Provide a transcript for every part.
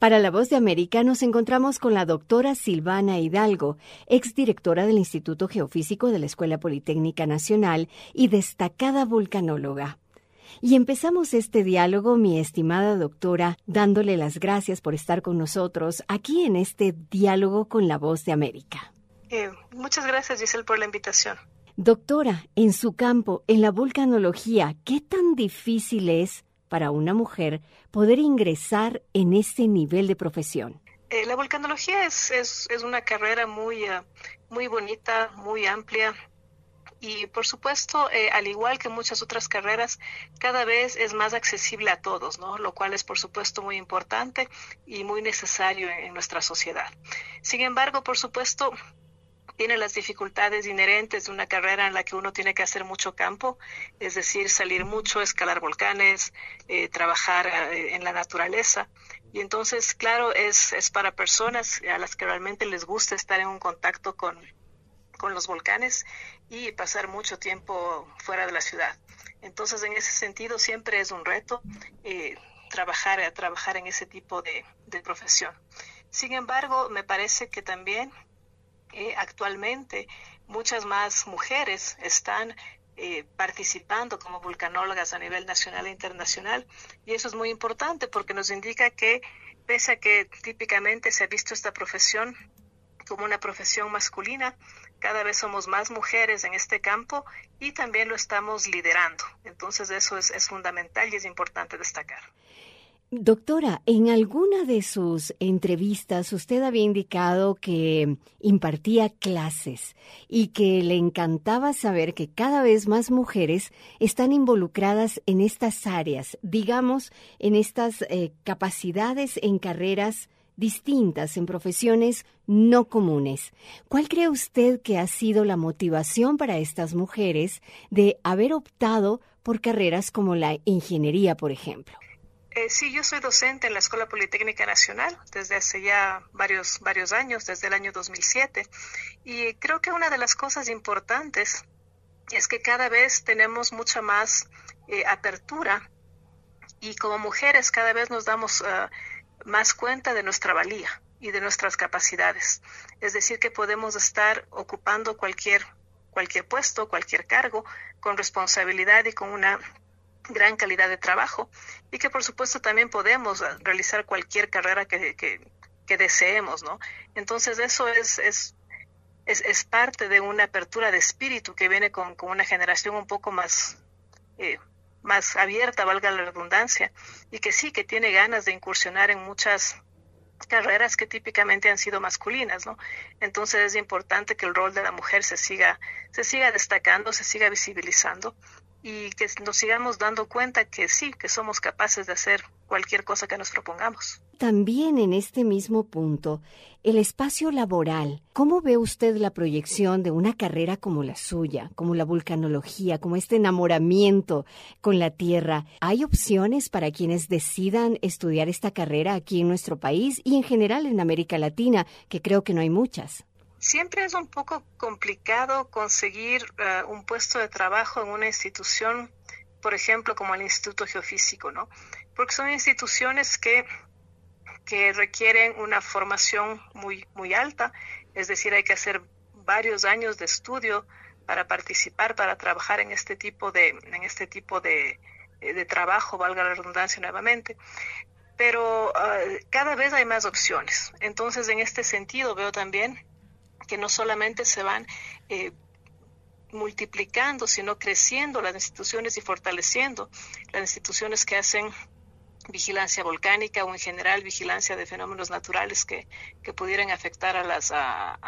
Para la voz de América nos encontramos con la doctora Silvana Hidalgo, exdirectora del Instituto Geofísico de la Escuela Politécnica Nacional y destacada vulcanóloga. Y empezamos este diálogo, mi estimada doctora, dándole las gracias por estar con nosotros aquí en este diálogo con la voz de América. Eh, muchas gracias, Giselle, por la invitación. Doctora, en su campo, en la vulcanología, ¿qué tan difícil es para una mujer poder ingresar en este nivel de profesión? Eh, la vulcanología es, es, una carrera muy, uh, muy bonita, muy amplia. Y por supuesto, eh, al igual que muchas otras carreras, cada vez es más accesible a todos, ¿no? Lo cual es por supuesto muy importante y muy necesario en nuestra sociedad. Sin embargo, por supuesto, tiene las dificultades inherentes de una carrera en la que uno tiene que hacer mucho campo, es decir, salir mucho, escalar volcanes, eh, trabajar eh, en la naturaleza. Y entonces, claro, es, es para personas a las que realmente les gusta estar en un contacto con, con los volcanes y pasar mucho tiempo fuera de la ciudad. Entonces, en ese sentido, siempre es un reto eh, trabajar, trabajar en ese tipo de profesión. Sin embargo, me parece que también actualmente muchas más mujeres están eh, participando como vulcanólogas a nivel nacional e internacional y eso es muy importante porque nos indica que pese a que típicamente se ha visto esta profesión como una profesión masculina, cada vez somos más mujeres en este campo y también lo estamos liderando. Entonces eso es, es fundamental y es importante destacar. Doctora, en alguna de sus entrevistas usted había indicado que impartía clases y que le encantaba saber que cada vez más mujeres están involucradas en estas áreas, digamos, en estas eh, capacidades en carreras distintas, en profesiones no comunes. ¿Cuál cree usted que ha sido la motivación para estas mujeres de haber optado por carreras como la ingeniería, por ejemplo? Eh, sí, yo soy docente en la Escuela Politécnica Nacional desde hace ya varios, varios años, desde el año 2007. Y creo que una de las cosas importantes es que cada vez tenemos mucha más eh, apertura y como mujeres cada vez nos damos uh, más cuenta de nuestra valía y de nuestras capacidades. Es decir, que podemos estar ocupando cualquier, cualquier puesto, cualquier cargo con responsabilidad y con una gran calidad de trabajo y que por supuesto también podemos realizar cualquier carrera que, que, deseemos, ¿no? Entonces eso es, es, es, es, parte de una apertura de espíritu que viene con, con una generación un poco más, eh, más abierta, valga la redundancia, y que sí, que tiene ganas de incursionar en muchas carreras que típicamente han sido masculinas, ¿no? Entonces es importante que el rol de la mujer se siga, se siga destacando, se siga visibilizando y que nos sigamos dando cuenta que sí, que somos capaces de hacer cualquier cosa que nos propongamos. También en este mismo punto, el espacio laboral. ¿Cómo ve usted la proyección de una carrera como la suya, como la vulcanología, como este enamoramiento con la Tierra? ¿Hay opciones para quienes decidan estudiar esta carrera aquí en nuestro país y en general en América Latina, que creo que no hay muchas? Siempre es un poco complicado conseguir uh, un puesto de trabajo en una institución, por ejemplo, como el Instituto Geofísico, ¿no? Porque son instituciones que, que requieren una formación muy, muy alta, es decir, hay que hacer varios años de estudio para participar, para trabajar en este tipo de, en este tipo de, de trabajo, valga la redundancia nuevamente pero uh, cada vez hay más opciones. Entonces, en este sentido, veo también que no solamente se van eh, multiplicando, sino creciendo las instituciones y fortaleciendo las instituciones que hacen vigilancia volcánica o en general vigilancia de fenómenos naturales que, que pudieran afectar a las, a,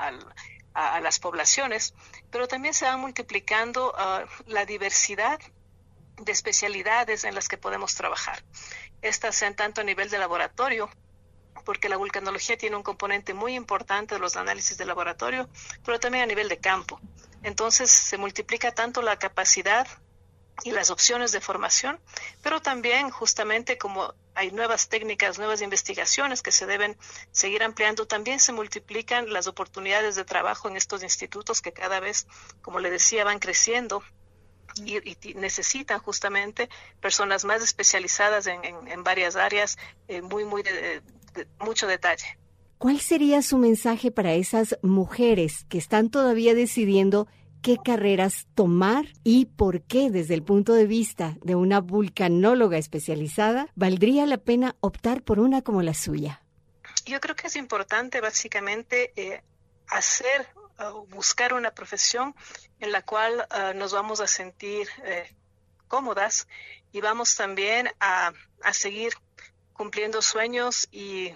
a, las poblaciones, pero también se va multiplicando uh, la diversidad de especialidades en las que podemos trabajar. Estas sean tanto a nivel de laboratorio porque la vulcanología tiene un componente muy importante de los análisis de laboratorio, pero también a nivel de campo. Entonces se multiplica tanto la capacidad y las opciones de formación, pero también justamente como hay nuevas técnicas, nuevas investigaciones que se deben seguir ampliando, también se multiplican las oportunidades de trabajo en estos institutos que cada vez, como le decía, van creciendo y, y, necesitan justamente personas más especializadas en, varias áreas, eh, muy, muy de, mucho detalle. ¿Cuál sería su mensaje para esas mujeres que están todavía decidiendo qué carreras tomar y por qué desde el punto de vista de una vulcanóloga especializada valdría la pena optar por una como la suya? Yo creo que es importante básicamente eh, hacer o buscar una profesión en la cual ah, nos vamos a sentir eh, cómodas y vamos también a, a seguir cumpliendo sueños y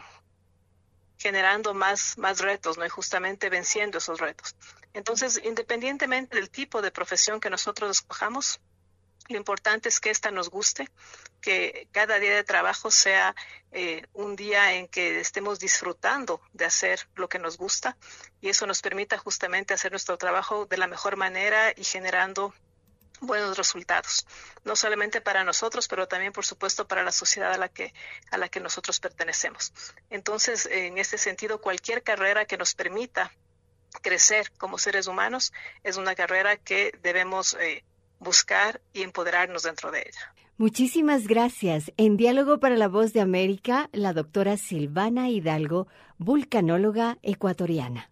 generando más, más retos, ¿no? Y justamente venciendo esos retos. Entonces, independientemente del tipo de profesión que nosotros escojamos, lo importante es que esta nos guste, que cada día de trabajo sea eh, un día en que estemos disfrutando de hacer lo que nos gusta y eso nos permita justamente hacer nuestro trabajo de la mejor manera y generando buenos resultados, no solamente para nosotros, pero también, por supuesto, para la sociedad a la que, a la que nosotros pertenecemos. Entonces, en este sentido, cualquier carrera que nos permita crecer como seres humanos es una carrera que debemos eh, buscar y empoderarnos dentro de ella. Muchísimas gracias. En Diálogo para la Voz de América, la doctora Silvana Hidalgo, vulcanóloga ecuatoriana.